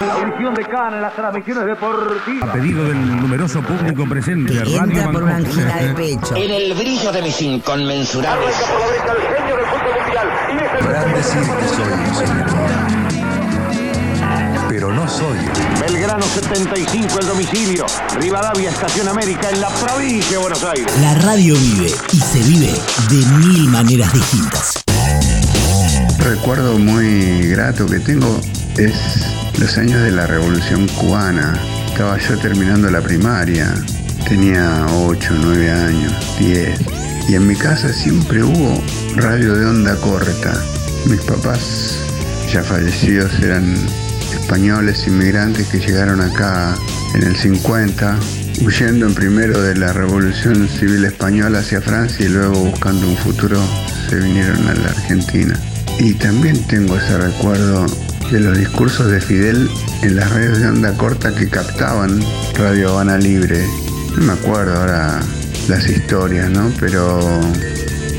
La audición de Cana en las transmisiones deportivas. A pedido del numeroso público presente, Que Radio entra por una angina de pecho. En el brillo de mis inconmensurables por la derecha el genio del fútbol mundial. Y es el Podrán decir que soy un señor. Pero no soy. Belgrano 75 el domicilio. Rivadavia Estación América en la provincia de Buenos Aires. La radio vive y se vive de mil maneras distintas. recuerdo muy grato que tengo es los años de la Revolución Cubana. Estaba yo terminando la primaria, tenía 8, 9 años, 10. Y en mi casa siempre hubo radio de onda corta. Mis papás, ya fallecidos, eran españoles inmigrantes que llegaron acá en el 50, huyendo en primero de la Revolución Civil Española hacia Francia y luego buscando un futuro se vinieron a la Argentina. Y también tengo ese recuerdo de los discursos de Fidel en las redes de onda corta que captaban Radio Habana Libre. No me acuerdo ahora las historias, ¿no? Pero,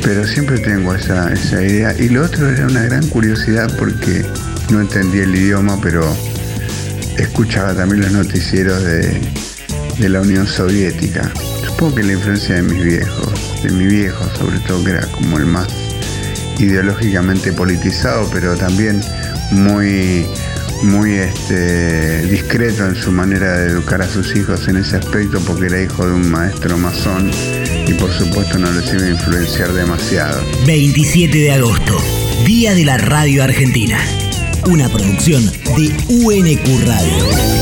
pero siempre tengo esa, esa idea. Y lo otro era una gran curiosidad porque no entendía el idioma, pero escuchaba también los noticieros de, de la Unión Soviética. Supongo que la influencia de mis viejos, de mi viejo sobre todo, que era como el más ideológicamente politizado, pero también muy, muy este, discreto en su manera de educar a sus hijos en ese aspecto, porque era hijo de un maestro masón y por supuesto no les iba a influenciar demasiado. 27 de agosto, Día de la Radio Argentina. Una producción de UNQ Radio.